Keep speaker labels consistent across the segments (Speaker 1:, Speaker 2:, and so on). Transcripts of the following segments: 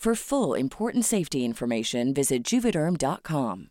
Speaker 1: For full important safety information, visit juvederm.com.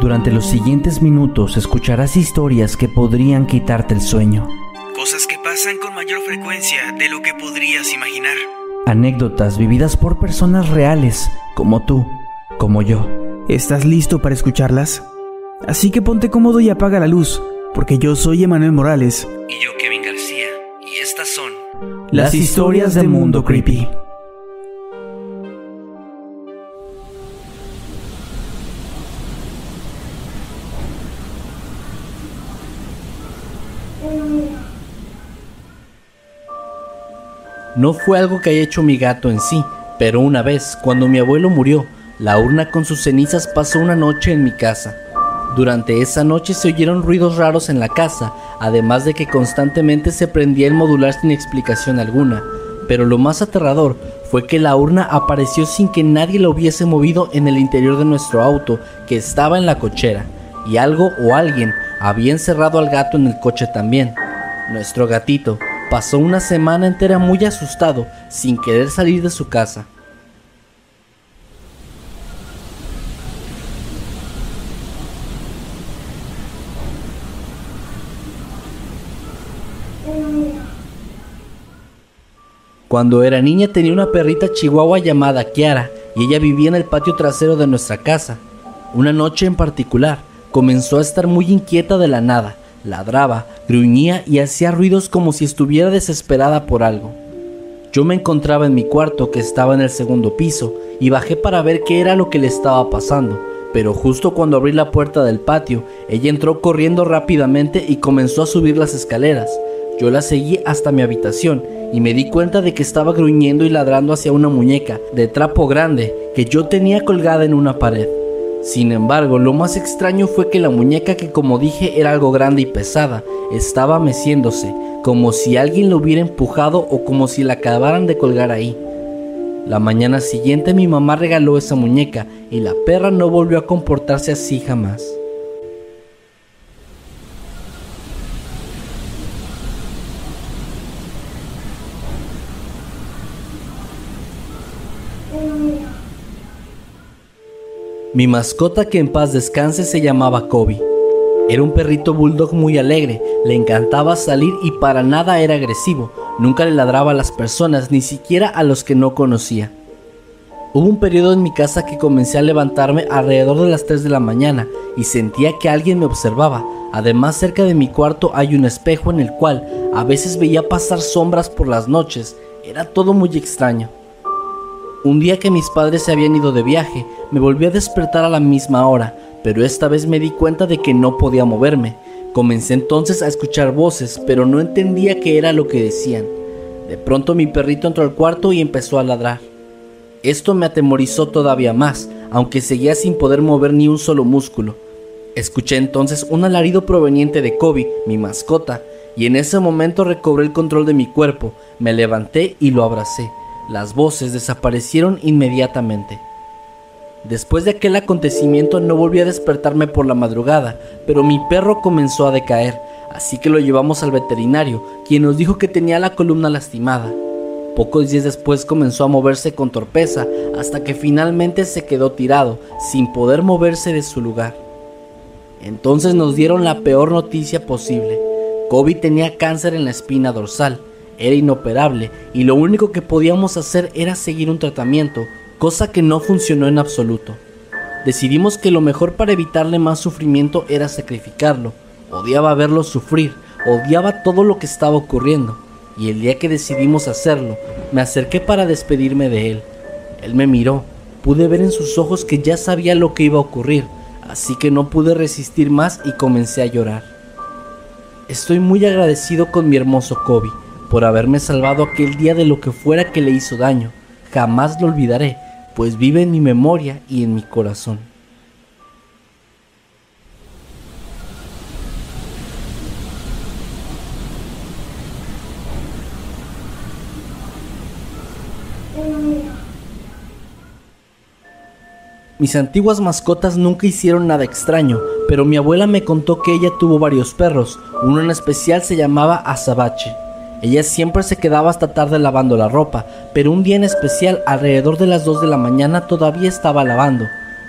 Speaker 2: Durante los siguientes minutos escucharás historias que podrían quitarte el sueño.
Speaker 3: Cosas que pasan con mayor frecuencia de lo que podrías imaginar.
Speaker 2: Anécdotas vividas por personas reales, como tú, como yo.
Speaker 4: ¿Estás listo para escucharlas? Así que ponte cómodo y apaga la luz, porque yo soy Emanuel Morales.
Speaker 3: Y yo Kevin García. Y estas son
Speaker 2: Las historias del mundo creepy.
Speaker 5: No fue algo que haya hecho mi gato en sí, pero una vez, cuando mi abuelo murió, la urna con sus cenizas pasó una noche en mi casa. Durante esa noche se oyeron ruidos raros en la casa, además de que constantemente se prendía el modular sin explicación alguna. Pero lo más aterrador fue que la urna apareció sin que nadie la hubiese movido en el interior de nuestro auto, que estaba en la cochera, y algo o alguien había encerrado al gato en el coche también. Nuestro gatito pasó una semana entera muy asustado, sin querer salir de su casa. Cuando era niña tenía una perrita chihuahua llamada Kiara y ella vivía en el patio trasero de nuestra casa. Una noche en particular comenzó a estar muy inquieta de la nada, ladraba, gruñía y hacía ruidos como si estuviera desesperada por algo. Yo me encontraba en mi cuarto que estaba en el segundo piso y bajé para ver qué era lo que le estaba pasando, pero justo cuando abrí la puerta del patio, ella entró corriendo rápidamente y comenzó a subir las escaleras. Yo la seguí hasta mi habitación y me di cuenta de que estaba gruñendo y ladrando hacia una muñeca de trapo grande que yo tenía colgada en una pared. Sin embargo, lo más extraño fue que la muñeca, que como dije era algo grande y pesada, estaba meciéndose, como si alguien lo hubiera empujado o como si la acabaran de colgar ahí. La mañana siguiente mi mamá regaló esa muñeca y la perra no volvió a comportarse así jamás. Mi mascota que en paz descanse se llamaba Kobe. Era un perrito bulldog muy alegre, le encantaba salir y para nada era agresivo, nunca le ladraba a las personas, ni siquiera a los que no conocía. Hubo un periodo en mi casa que comencé a levantarme alrededor de las 3 de la mañana y sentía que alguien me observaba. Además cerca de mi cuarto hay un espejo en el cual a veces veía pasar sombras por las noches. Era todo muy extraño. Un día que mis padres se habían ido de viaje, me volví a despertar a la misma hora, pero esta vez me di cuenta de que no podía moverme. Comencé entonces a escuchar voces, pero no entendía qué era lo que decían. De pronto mi perrito entró al cuarto y empezó a ladrar. Esto me atemorizó todavía más, aunque seguía sin poder mover ni un solo músculo. Escuché entonces un alarido proveniente de Kobe, mi mascota, y en ese momento recobré el control de mi cuerpo, me levanté y lo abracé. Las voces desaparecieron inmediatamente. Después de aquel acontecimiento no volví a despertarme por la madrugada, pero mi perro comenzó a decaer. así que lo llevamos al veterinario, quien nos dijo que tenía la columna lastimada. Pocos días después comenzó a moverse con torpeza hasta que finalmente se quedó tirado, sin poder moverse de su lugar. Entonces nos dieron la peor noticia posible. Kobe tenía cáncer en la espina dorsal, era inoperable y lo único que podíamos hacer era seguir un tratamiento, cosa que no funcionó en absoluto. Decidimos que lo mejor para evitarle más sufrimiento era sacrificarlo. Odiaba verlo sufrir, odiaba todo lo que estaba ocurriendo. Y el día que decidimos hacerlo, me acerqué para despedirme de él. Él me miró, pude ver en sus ojos que ya sabía lo que iba a ocurrir, así que no pude resistir más y comencé a llorar. Estoy muy agradecido con mi hermoso Kobe por haberme salvado aquel día de lo que fuera que le hizo daño. Jamás lo olvidaré pues vive en mi memoria y en mi corazón. Mis antiguas mascotas nunca hicieron nada extraño, pero mi abuela me contó que ella tuvo varios perros, uno en especial se llamaba Azabache. Ella siempre se quedaba hasta tarde lavando la ropa, pero un día en especial, alrededor de las 2 de la mañana, todavía estaba lavando.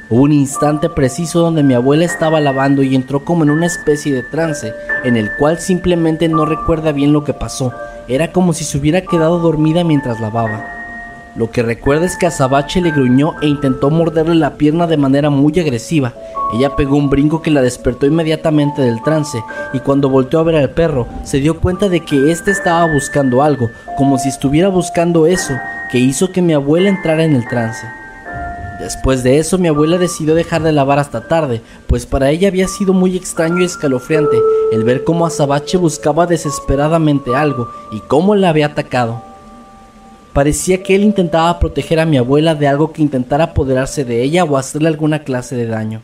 Speaker 5: Hubo un instante preciso donde mi abuela estaba lavando y entró como en una especie de trance, en el cual simplemente no recuerda bien lo que pasó. Era como si se hubiera quedado dormida mientras lavaba. Lo que recuerda es que Azabache le gruñó e intentó morderle la pierna de manera muy agresiva. Ella pegó un brinco que la despertó inmediatamente del trance y cuando volteó a ver al perro se dio cuenta de que éste estaba buscando algo, como si estuviera buscando eso, que hizo que mi abuela entrara en el trance. Después de eso mi abuela decidió dejar de lavar hasta tarde, pues para ella había sido muy extraño y escalofriante el ver cómo Azabache buscaba desesperadamente algo y cómo la había atacado. Parecía que él intentaba proteger a mi abuela de algo que intentara apoderarse de ella o hacerle alguna clase de daño.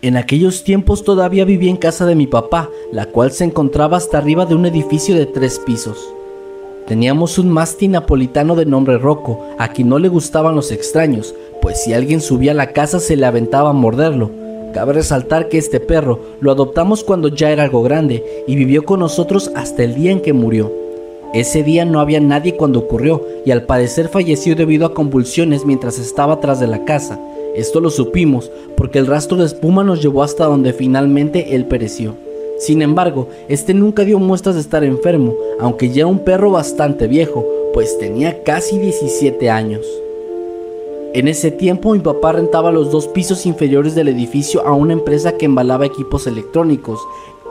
Speaker 5: En aquellos tiempos todavía vivía en casa de mi papá, la cual se encontraba hasta arriba de un edificio de tres pisos. Teníamos un masti napolitano de nombre Rocco, a quien no le gustaban los extraños, pues si alguien subía a la casa se le aventaba a morderlo. Cabe resaltar que este perro lo adoptamos cuando ya era algo grande y vivió con nosotros hasta el día en que murió. Ese día no había nadie cuando ocurrió y al parecer falleció debido a convulsiones mientras estaba atrás de la casa. Esto lo supimos porque el rastro de espuma nos llevó hasta donde finalmente él pereció. Sin embargo, este nunca dio muestras de estar enfermo, aunque ya un perro bastante viejo, pues tenía casi 17 años. En ese tiempo mi papá rentaba los dos pisos inferiores del edificio a una empresa que embalaba equipos electrónicos,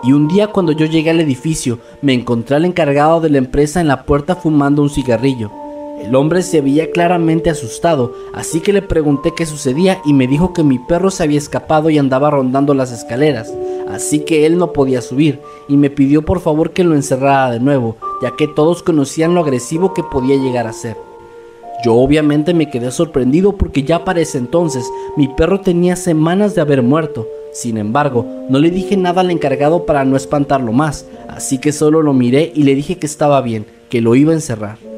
Speaker 5: y un día cuando yo llegué al edificio me encontré al encargado de la empresa en la puerta fumando un cigarrillo. El hombre se veía claramente asustado, así que le pregunté qué sucedía y me dijo que mi perro se había escapado y andaba rondando las escaleras así que él no podía subir y me pidió por favor que lo encerrara de nuevo, ya que todos conocían lo agresivo que podía llegar a ser. Yo obviamente me quedé sorprendido porque ya para ese entonces mi perro tenía semanas de haber muerto. Sin embargo, no le dije nada al encargado para no espantarlo más, así que solo lo miré y le dije que estaba bien, que lo iba a encerrar.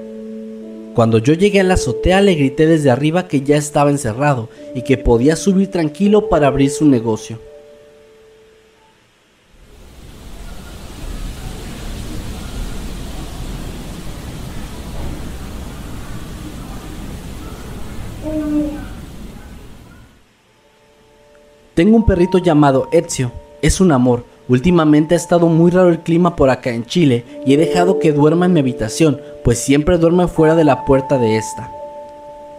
Speaker 5: Cuando yo llegué a la azotea le grité desde arriba que ya estaba encerrado y que podía subir tranquilo para abrir su negocio. Tengo un perrito llamado Ezio. Es un amor. Últimamente ha estado muy raro el clima por acá en Chile y he dejado que duerma en mi habitación, pues siempre duerme fuera de la puerta de esta.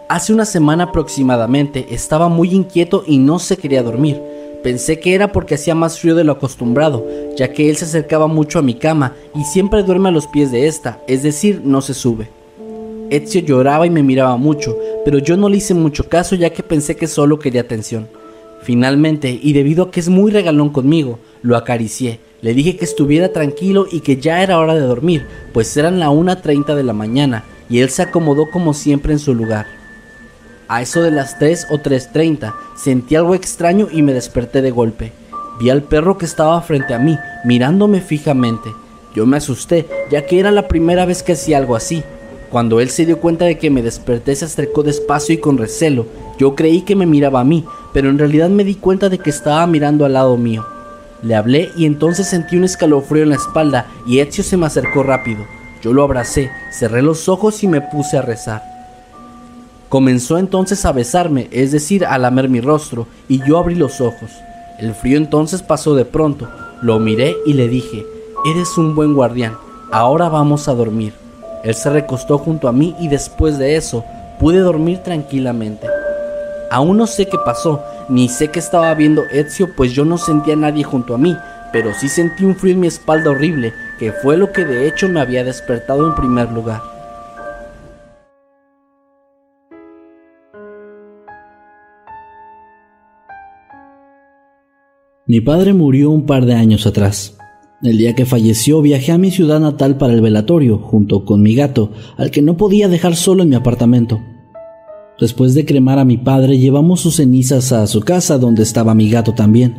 Speaker 5: Hace una semana aproximadamente estaba muy inquieto y no se quería dormir. Pensé que era porque hacía más frío de lo acostumbrado, ya que él se acercaba mucho a mi cama y siempre duerme a los pies de esta, es decir, no se sube. Ezio lloraba y me miraba mucho, pero yo no le hice mucho caso ya que pensé que solo quería atención. Finalmente, y debido a que es muy regalón conmigo, lo acaricié. Le dije que estuviera tranquilo y que ya era hora de dormir, pues eran la 1.30 de la mañana, y él se acomodó como siempre en su lugar. A eso de las 3 o 3.30 sentí algo extraño y me desperté de golpe. Vi al perro que estaba frente a mí, mirándome fijamente. Yo me asusté, ya que era la primera vez que hacía algo así. Cuando él se dio cuenta de que me desperté se acercó despacio y con recelo. Yo creí que me miraba a mí, pero en realidad me di cuenta de que estaba mirando al lado mío. Le hablé y entonces sentí un escalofrío en la espalda y Ezio se me acercó rápido. Yo lo abracé, cerré los ojos y me puse a rezar. Comenzó entonces a besarme, es decir, a lamer mi rostro, y yo abrí los ojos. El frío entonces pasó de pronto. Lo miré y le dije, Eres un buen guardián, ahora vamos a dormir. Él se recostó junto a mí y después de eso pude dormir tranquilamente. Aún no sé qué pasó, ni sé qué estaba viendo Ezio, pues yo no sentía a nadie junto a mí, pero sí sentí un frío en mi espalda horrible, que fue lo que de hecho me había despertado en primer lugar.
Speaker 2: Mi padre murió un par de años atrás. El día que falleció viajé a mi ciudad natal para el velatorio, junto con mi gato, al que no podía dejar solo en mi apartamento. Después de cremar a mi padre, llevamos sus cenizas a su casa donde estaba mi gato también.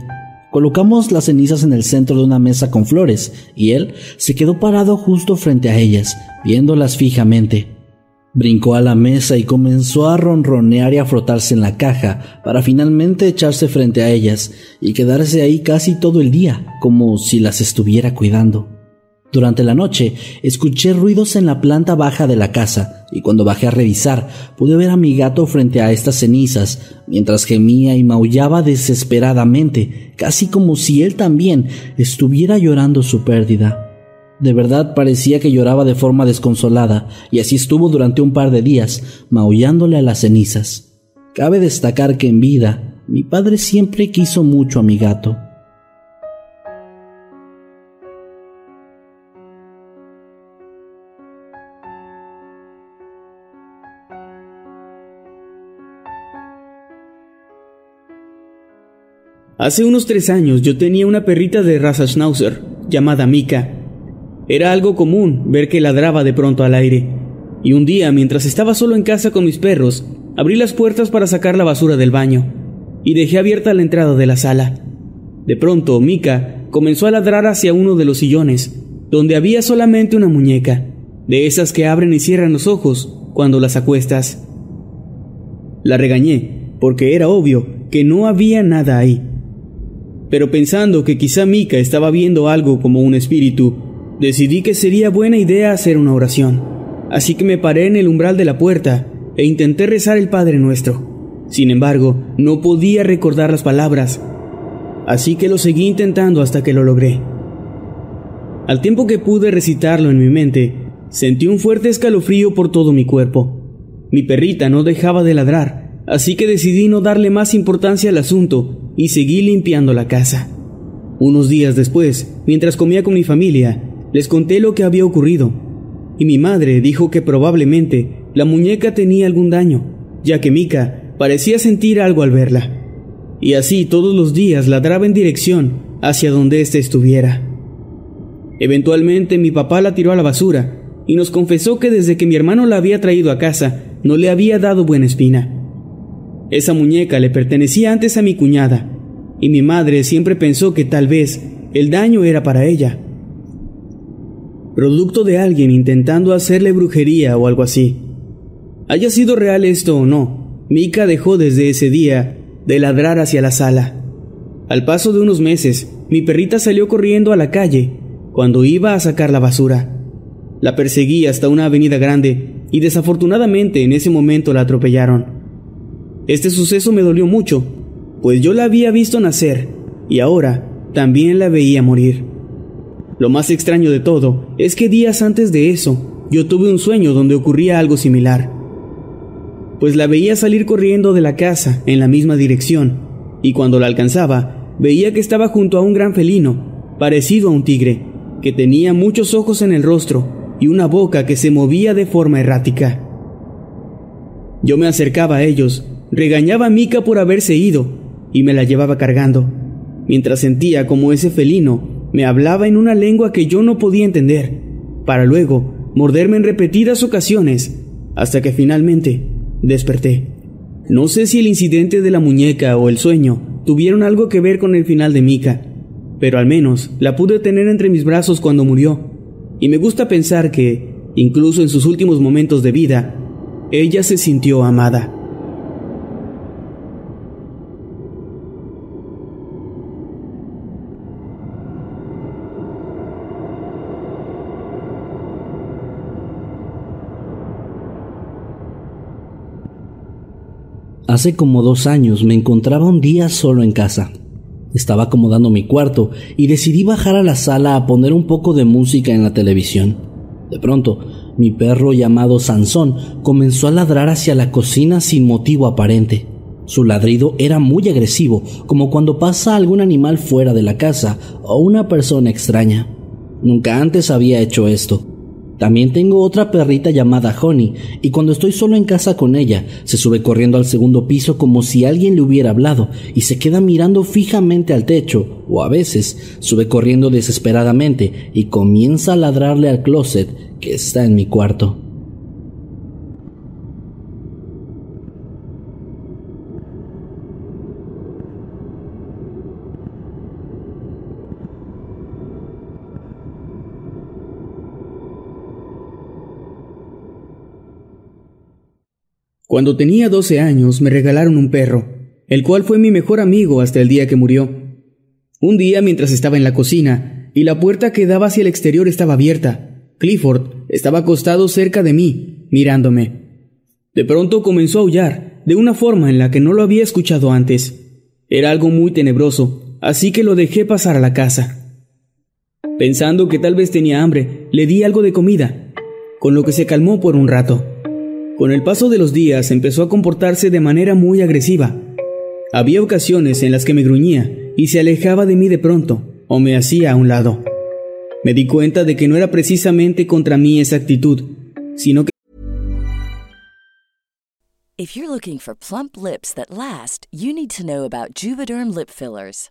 Speaker 2: Colocamos las cenizas en el centro de una mesa con flores, y él se quedó parado justo frente a ellas, viéndolas fijamente. Brincó a la mesa y comenzó a ronronear y a frotarse en la caja para finalmente echarse frente a ellas y quedarse ahí casi todo el día, como si las estuviera cuidando. Durante la noche escuché ruidos en la planta baja de la casa y cuando bajé a revisar pude ver a mi gato frente a estas cenizas mientras gemía y maullaba desesperadamente, casi como si él también estuviera llorando su pérdida. De verdad parecía que lloraba de forma desconsolada, y así estuvo durante un par de días, maullándole a las cenizas. Cabe destacar que en vida, mi padre siempre quiso mucho a mi gato.
Speaker 4: Hace unos tres años yo tenía una perrita de raza Schnauzer, llamada Mika. Era algo común ver que ladraba de pronto al aire. Y un día, mientras estaba solo en casa con mis perros, abrí las puertas para sacar la basura del baño y dejé abierta la entrada de la sala. De pronto, Mika comenzó a ladrar hacia uno de los sillones, donde había solamente una muñeca, de esas que abren y cierran los ojos cuando las acuestas. La regañé, porque era obvio que no había nada ahí. Pero pensando que quizá Mika estaba viendo algo como un espíritu, Decidí que sería buena idea hacer una oración, así que me paré en el umbral de la puerta e intenté rezar el Padre Nuestro. Sin embargo, no podía recordar las palabras, así que lo seguí intentando hasta que lo logré. Al tiempo que pude recitarlo en mi mente, sentí un fuerte escalofrío por todo mi cuerpo. Mi perrita no dejaba de ladrar, así que decidí no darle más importancia al asunto y seguí limpiando la casa. Unos días después, mientras comía con mi familia, les conté lo que había ocurrido, y mi madre dijo que probablemente la muñeca tenía algún daño, ya que Mika parecía sentir algo al verla. Y así todos los días ladraba en dirección hacia donde éste estuviera. Eventualmente mi papá la tiró a la basura y nos confesó que desde que mi hermano la había traído a casa no le había dado buena espina. Esa muñeca le pertenecía antes a mi cuñada, y mi madre siempre pensó que tal vez el daño era para ella producto de alguien intentando hacerle brujería o algo así. Haya sido real esto o no, Mika dejó desde ese día de ladrar hacia la sala. Al paso de unos meses, mi perrita salió corriendo a la calle cuando iba a sacar la basura. La perseguí hasta una avenida grande y desafortunadamente en ese momento la atropellaron. Este suceso me dolió mucho, pues yo la había visto nacer y ahora también la veía morir. Lo más extraño de todo es que días antes de eso, yo tuve un sueño donde ocurría algo similar. Pues la veía salir corriendo de la casa en la misma dirección, y cuando la alcanzaba, veía que estaba junto a un gran felino, parecido a un tigre, que tenía muchos ojos en el rostro y una boca que se movía de forma errática. Yo me acercaba a ellos, regañaba a Mika por haberse ido y me la llevaba cargando, mientras sentía como ese felino me hablaba en una lengua que yo no podía entender, para luego morderme en repetidas ocasiones, hasta que finalmente desperté. No sé si el incidente de la muñeca o el sueño tuvieron algo que ver con el final de Mika, pero al menos la pude tener entre mis brazos cuando murió, y me gusta pensar que, incluso en sus últimos momentos de vida, ella se sintió amada.
Speaker 5: Hace como dos años me encontraba un día solo en casa. Estaba acomodando mi cuarto y decidí bajar a la sala a poner un poco de música en la televisión. De pronto, mi perro llamado Sansón comenzó a ladrar hacia la cocina sin motivo aparente. Su ladrido era muy agresivo, como cuando pasa algún animal fuera de la casa o una persona extraña. Nunca antes había hecho esto, también tengo otra perrita llamada Honey, y cuando estoy solo en casa con ella, se sube corriendo al segundo piso como si alguien le hubiera hablado, y se queda mirando fijamente al techo, o a veces sube corriendo desesperadamente y comienza a ladrarle al closet que está en mi cuarto.
Speaker 4: Cuando tenía 12 años me regalaron un perro, el cual fue mi mejor amigo hasta el día que murió. Un día mientras estaba en la cocina y la puerta que daba hacia el exterior estaba abierta, Clifford estaba acostado cerca de mí, mirándome. De pronto comenzó a aullar, de una forma en la que no lo había escuchado antes. Era algo muy tenebroso, así que lo dejé pasar a la casa. Pensando que tal vez tenía hambre, le di algo de comida, con lo que se calmó por un rato. Con el paso de los días empezó a comportarse de manera muy agresiva. Había ocasiones en las que me gruñía y se alejaba de mí de pronto o me hacía a un lado. Me di cuenta de que no era precisamente contra mí esa actitud, sino que
Speaker 1: If you're looking for plump lips that last, you need to know about Juvederm lip fillers.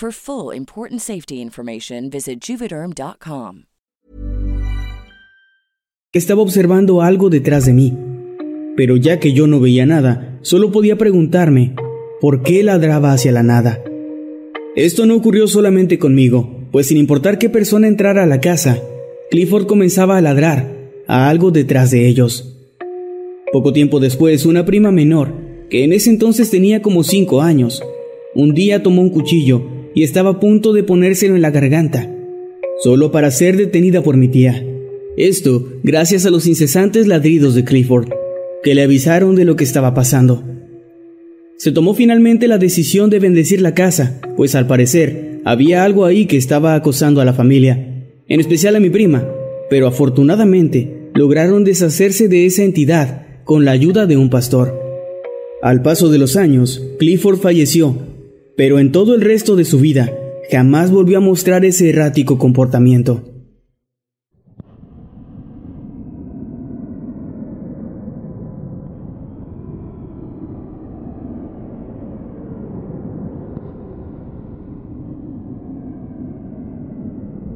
Speaker 1: For full important safety information, visit juvederm.com.
Speaker 4: Estaba observando algo detrás de mí, pero ya que yo no veía nada, solo podía preguntarme por qué ladraba hacia la nada. Esto no ocurrió solamente conmigo, pues sin importar qué persona entrara a la casa, Clifford comenzaba a ladrar a algo detrás de ellos. Poco tiempo después, una prima menor, que en ese entonces tenía como cinco años, un día tomó un cuchillo y estaba a punto de ponérselo en la garganta, solo para ser detenida por mi tía. Esto gracias a los incesantes ladridos de Clifford, que le avisaron de lo que estaba pasando. Se tomó finalmente la decisión de bendecir la casa, pues al parecer había algo ahí que estaba acosando a la familia, en especial a mi prima, pero afortunadamente lograron deshacerse de esa entidad con la ayuda de un pastor. Al paso de los años, Clifford falleció, pero en todo el resto de su vida jamás volvió a mostrar ese errático comportamiento.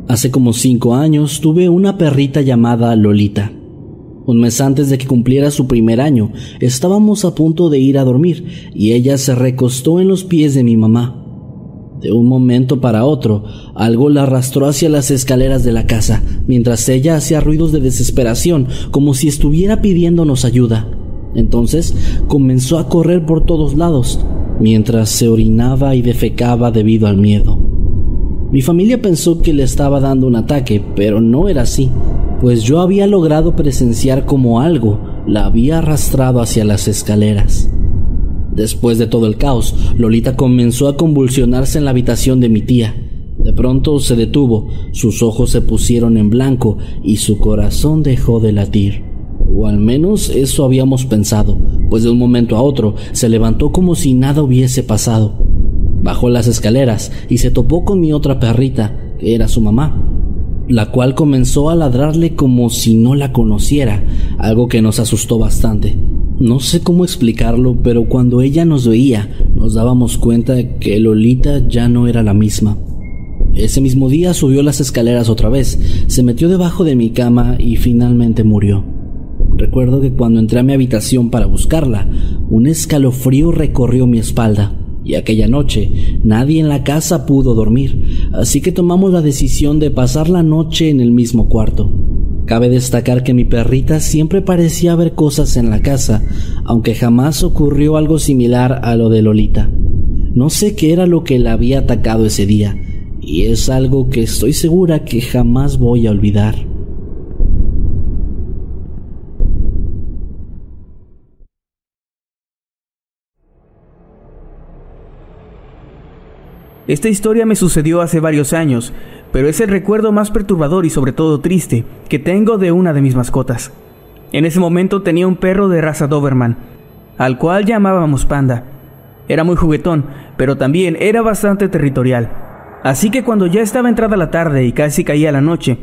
Speaker 5: Hace como cinco años tuve una perrita llamada Lolita. Un mes antes de que cumpliera su primer año, estábamos a punto de ir a dormir y ella se recostó en los pies de mi mamá. De un momento para otro, algo la arrastró hacia las escaleras de la casa, mientras ella hacía ruidos de desesperación, como si estuviera pidiéndonos ayuda. Entonces comenzó a correr por todos lados, mientras se orinaba y defecaba debido al miedo. Mi familia pensó que le estaba dando un ataque, pero no era así.
Speaker 2: Pues yo había logrado presenciar como algo la había arrastrado hacia las escaleras. Después de todo el caos, Lolita comenzó a convulsionarse en la habitación de mi tía. De pronto se detuvo, sus ojos se pusieron en blanco y su corazón dejó de latir. O al menos eso habíamos pensado, pues de un momento a otro se levantó como si nada hubiese pasado. Bajó las escaleras y se topó con mi otra perrita, que era su mamá, la cual comenzó a ladrarle como si no la conociera, algo que nos asustó bastante. No sé cómo explicarlo, pero cuando ella nos veía, nos dábamos cuenta de que Lolita ya no era la misma. Ese mismo día subió las escaleras otra vez, se metió debajo de mi cama y finalmente murió. Recuerdo que cuando entré a mi habitación para buscarla, un escalofrío recorrió mi espalda y aquella noche nadie en la casa pudo dormir, así que tomamos la decisión de pasar la noche en el mismo cuarto. Cabe destacar que mi perrita siempre parecía ver cosas en la casa, aunque jamás ocurrió algo similar a lo de Lolita. No sé qué era lo que la había atacado ese día, y es algo que estoy segura que jamás voy a olvidar.
Speaker 4: Esta historia me sucedió hace varios años, pero es el recuerdo más perturbador y sobre todo triste que tengo de una de mis mascotas. En ese momento tenía un perro de raza Doberman, al cual llamábamos Panda. Era muy juguetón, pero también era bastante territorial. Así que cuando ya estaba entrada la tarde y casi caía la noche,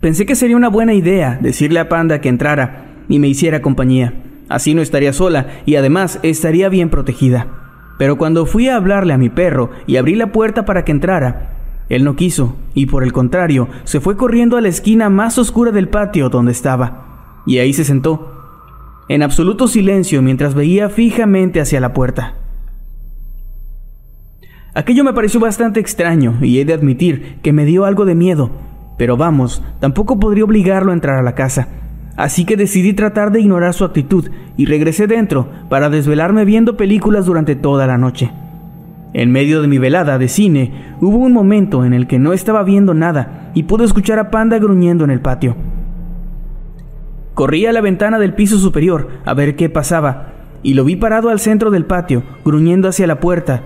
Speaker 4: pensé que sería una buena idea decirle a Panda que entrara y me hiciera compañía. Así no estaría sola y además estaría bien protegida. Pero cuando fui a hablarle a mi perro y abrí la puerta para que entrara, él no quiso, y por el contrario, se fue corriendo a la esquina más oscura del patio donde estaba, y ahí se sentó, en absoluto silencio mientras veía fijamente hacia la puerta. Aquello me pareció bastante extraño, y he de admitir que me dio algo de miedo, pero vamos, tampoco podría obligarlo a entrar a la casa, así que decidí tratar de ignorar su actitud y regresé dentro para desvelarme viendo películas durante toda la noche. En medio de mi velada de cine, hubo un momento en el que no estaba viendo nada y pude escuchar a Panda gruñendo en el patio. Corrí a la ventana del piso superior a ver qué pasaba y lo vi parado al centro del patio, gruñendo hacia la puerta,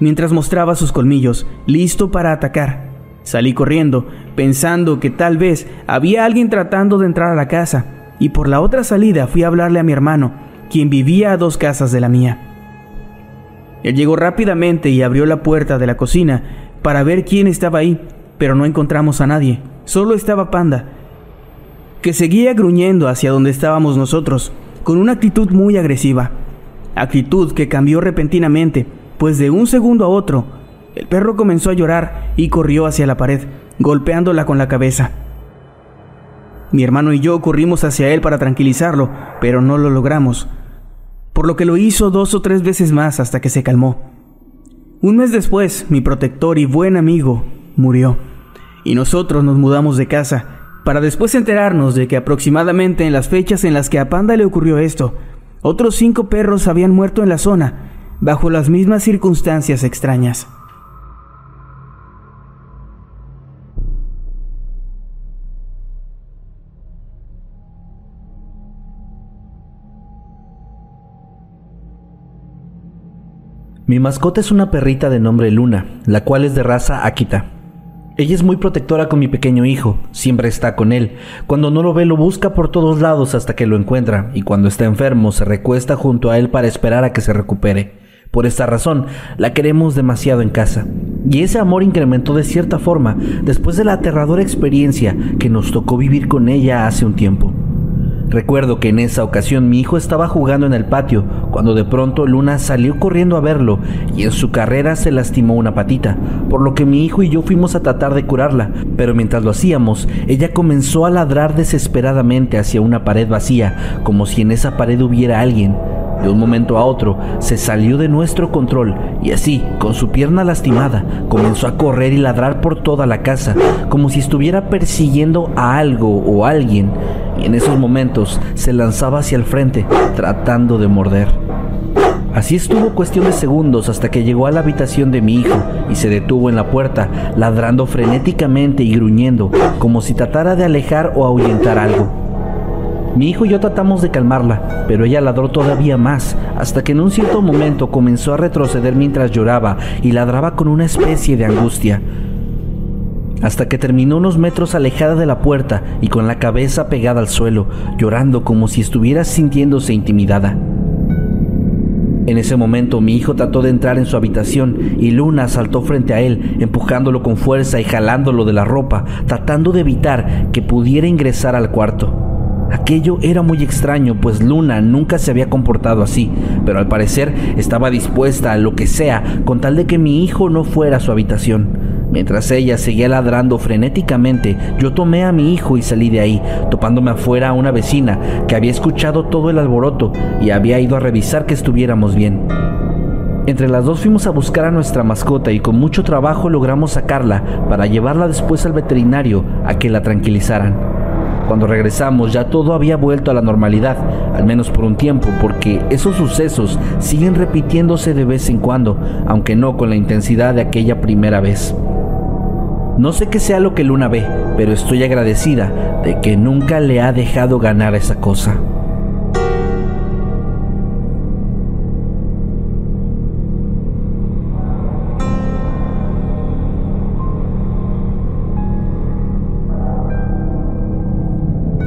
Speaker 4: mientras mostraba sus colmillos, listo para atacar. Salí corriendo, pensando que tal vez había alguien tratando de entrar a la casa, y por la otra salida fui a hablarle a mi hermano, quien vivía a dos casas de la mía. Él llegó rápidamente y abrió la puerta de la cocina para ver quién estaba ahí, pero no encontramos a nadie. Solo estaba Panda, que seguía gruñendo hacia donde estábamos nosotros, con una actitud muy agresiva. Actitud que cambió repentinamente, pues de un segundo a otro, el perro comenzó a llorar y corrió hacia la pared, golpeándola con la cabeza. Mi hermano y yo corrimos hacia él para tranquilizarlo, pero no lo logramos por lo que lo hizo dos o tres veces más hasta que se calmó. Un mes después, mi protector y buen amigo murió, y nosotros nos mudamos de casa, para después enterarnos de que aproximadamente en las fechas en las que a Panda le ocurrió esto, otros cinco perros habían muerto en la zona, bajo las mismas circunstancias extrañas.
Speaker 5: Mi mascota es una perrita de nombre Luna, la cual es de raza Akita. Ella es muy protectora con mi pequeño hijo, siempre está con él. Cuando no lo ve lo busca por todos lados hasta que lo encuentra, y cuando está enfermo se recuesta junto a él para esperar a que se recupere. Por esta razón, la queremos demasiado en casa. Y ese amor incrementó de cierta forma después de la aterradora experiencia que nos tocó vivir con ella hace un tiempo. Recuerdo que en esa ocasión mi hijo estaba jugando en el patio cuando de pronto Luna salió corriendo a verlo y en su carrera se lastimó una patita, por lo que mi hijo y yo fuimos a tratar de curarla, pero mientras lo hacíamos, ella comenzó a ladrar desesperadamente hacia una pared vacía, como si en esa pared hubiera alguien. De un momento a otro se salió de nuestro control y así, con su pierna lastimada, comenzó a correr y ladrar por toda la casa, como si estuviera persiguiendo a algo o alguien, y en esos momentos se lanzaba hacia el frente, tratando de morder. Así estuvo cuestión de segundos hasta que llegó a la habitación de mi hijo y se detuvo en la puerta, ladrando frenéticamente y gruñendo, como si tratara de alejar o ahuyentar algo. Mi hijo y yo tratamos de calmarla, pero ella ladró todavía más, hasta que en un cierto momento comenzó a retroceder mientras lloraba y ladraba con una especie de angustia. Hasta que terminó unos metros alejada de la puerta y con la cabeza pegada al suelo, llorando como si estuviera sintiéndose intimidada. En ese momento mi hijo trató de entrar en su habitación y Luna saltó frente a él, empujándolo con fuerza y jalándolo de la ropa, tratando de evitar que pudiera ingresar al cuarto. Aquello era muy extraño, pues Luna nunca se había comportado así, pero al parecer estaba dispuesta a lo que sea con tal de que mi hijo no fuera a su habitación. Mientras ella seguía ladrando frenéticamente, yo tomé a mi hijo y salí de ahí, topándome afuera a una vecina que había escuchado todo el alboroto y había ido a revisar que estuviéramos bien. Entre las dos fuimos a buscar a nuestra mascota y con mucho trabajo logramos sacarla para llevarla después al veterinario a que la tranquilizaran. Cuando regresamos ya todo había vuelto a la normalidad, al menos por un tiempo, porque esos sucesos siguen repitiéndose de vez en cuando, aunque no con la intensidad de aquella primera vez. No sé qué sea lo que Luna ve, pero estoy agradecida de que nunca le ha dejado ganar esa cosa.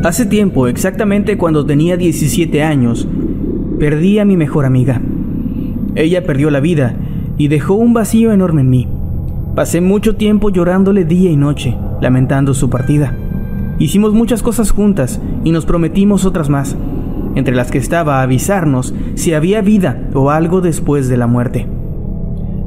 Speaker 4: Hace tiempo, exactamente cuando tenía 17 años, perdí a mi mejor amiga. Ella perdió la vida y dejó un vacío enorme en mí. Pasé mucho tiempo llorándole día y noche, lamentando su partida. Hicimos muchas cosas juntas y nos prometimos otras más, entre las que estaba avisarnos si había vida o algo después de la muerte.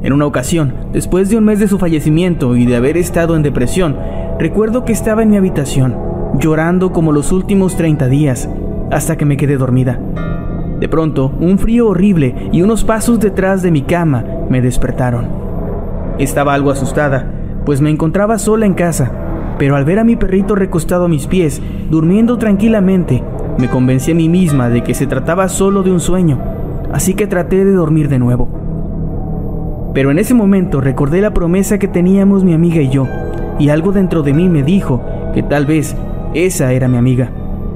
Speaker 4: En una ocasión, después de un mes de su fallecimiento y de haber estado en depresión, recuerdo que estaba en mi habitación, llorando como los últimos 30 días, hasta que me quedé dormida. De pronto, un frío horrible y unos pasos detrás de mi cama me despertaron. Estaba algo asustada, pues me encontraba sola en casa, pero al ver a mi perrito recostado a mis pies, durmiendo tranquilamente, me convencí a mí misma de que se trataba solo de un sueño, así que traté de dormir de nuevo. Pero en ese momento recordé la promesa que teníamos mi amiga y yo, y algo dentro de mí me dijo que tal vez esa era mi amiga,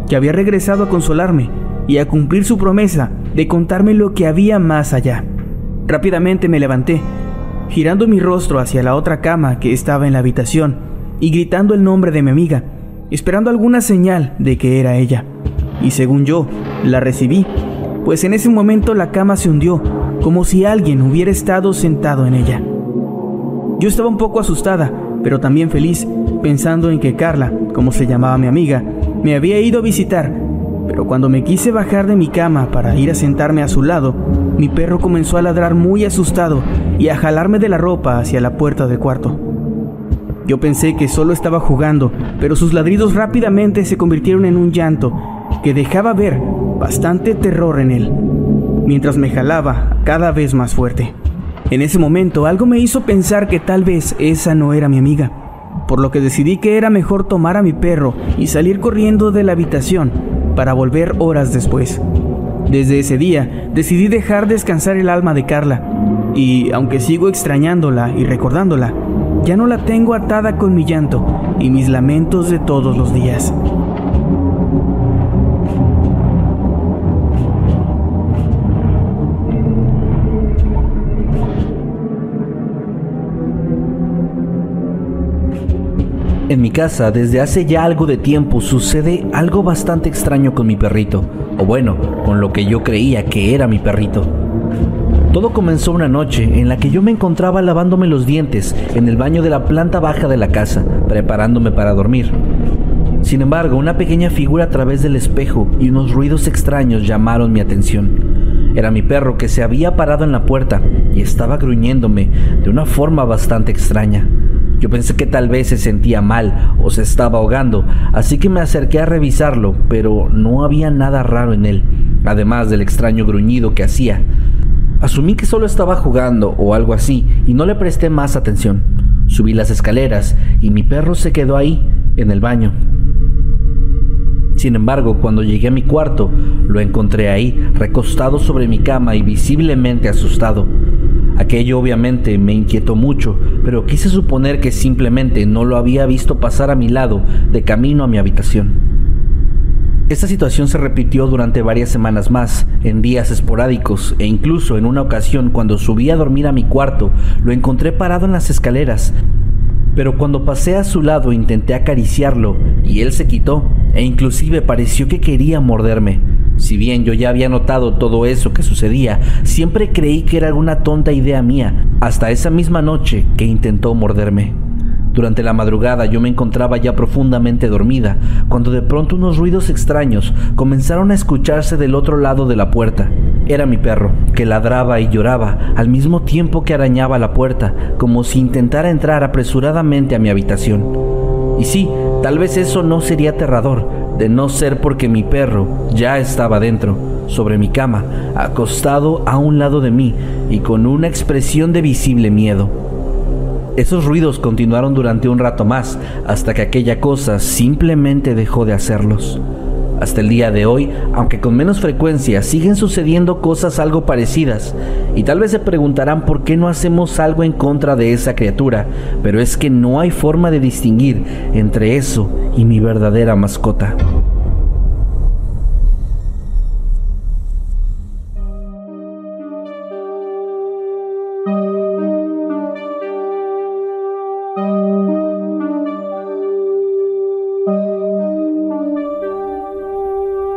Speaker 4: que había regresado a consolarme y a cumplir su promesa de contarme lo que había más allá. Rápidamente me levanté girando mi rostro hacia la otra cama que estaba en la habitación y gritando el nombre de mi amiga, esperando alguna señal de que era ella. Y según yo, la recibí, pues en ese momento la cama se hundió, como si alguien hubiera estado sentado en ella. Yo estaba un poco asustada, pero también feliz, pensando en que Carla, como se llamaba mi amiga, me había ido a visitar, pero cuando me quise bajar de mi cama para ir a sentarme a su lado, mi perro comenzó a ladrar muy asustado y a jalarme de la ropa hacia la puerta del cuarto. Yo pensé que solo estaba jugando, pero sus ladridos rápidamente se convirtieron en un llanto que dejaba ver bastante terror en él, mientras me jalaba cada vez más fuerte. En ese momento algo me hizo pensar que tal vez esa no era mi amiga, por lo que decidí que era mejor tomar a mi perro y salir corriendo de la habitación para volver horas después. Desde ese día decidí dejar descansar el alma de Carla y aunque sigo extrañándola y recordándola, ya no la tengo atada con mi llanto y mis lamentos de todos los días.
Speaker 5: En mi casa, desde hace ya algo de tiempo, sucede algo bastante extraño con mi perrito, o bueno, con lo que yo creía que era mi perrito. Todo comenzó una noche en la que yo me encontraba lavándome los dientes en el baño de la planta baja de la casa, preparándome para dormir. Sin embargo, una pequeña figura a través del espejo y unos ruidos extraños llamaron mi atención. Era mi perro que se había parado en la puerta y estaba gruñéndome de una forma bastante extraña. Yo pensé que tal vez se sentía mal o se estaba ahogando, así que me acerqué a revisarlo, pero no había nada raro en él, además del extraño gruñido que hacía. Asumí que solo estaba jugando o algo así y no le presté más atención. Subí las escaleras y mi perro se quedó ahí, en el baño. Sin embargo, cuando llegué a mi cuarto, Lo encontré ahí, recostado sobre mi cama y visiblemente asustado. Aquello obviamente me inquietó mucho, pero quise suponer que simplemente no lo había visto pasar a mi lado de camino a mi habitación. Esta situación se repitió durante varias semanas más, en días esporádicos, e incluso en una ocasión cuando subí a dormir a mi cuarto, lo encontré parado en las escaleras. Pero cuando pasé a su lado intenté acariciarlo y él se quitó, e inclusive pareció que quería morderme. Si bien yo ya había notado todo eso que sucedía, siempre creí que era alguna tonta idea mía, hasta esa misma noche que intentó morderme. Durante la madrugada yo me encontraba ya profundamente dormida, cuando de pronto unos ruidos extraños comenzaron a escucharse del otro lado de la puerta. Era mi perro, que ladraba y lloraba al mismo tiempo que arañaba la puerta, como si intentara entrar apresuradamente a mi habitación. Y sí, tal vez eso no sería aterrador, de no ser porque mi perro ya estaba dentro, sobre mi cama, acostado a un lado de mí y con una expresión de visible miedo. Esos ruidos continuaron durante un rato más, hasta que aquella cosa simplemente dejó de hacerlos. Hasta el día de hoy, aunque con menos frecuencia, siguen sucediendo cosas algo parecidas, y tal vez se preguntarán por qué no hacemos algo en contra de esa criatura, pero es que no hay forma de distinguir entre eso y mi verdadera mascota.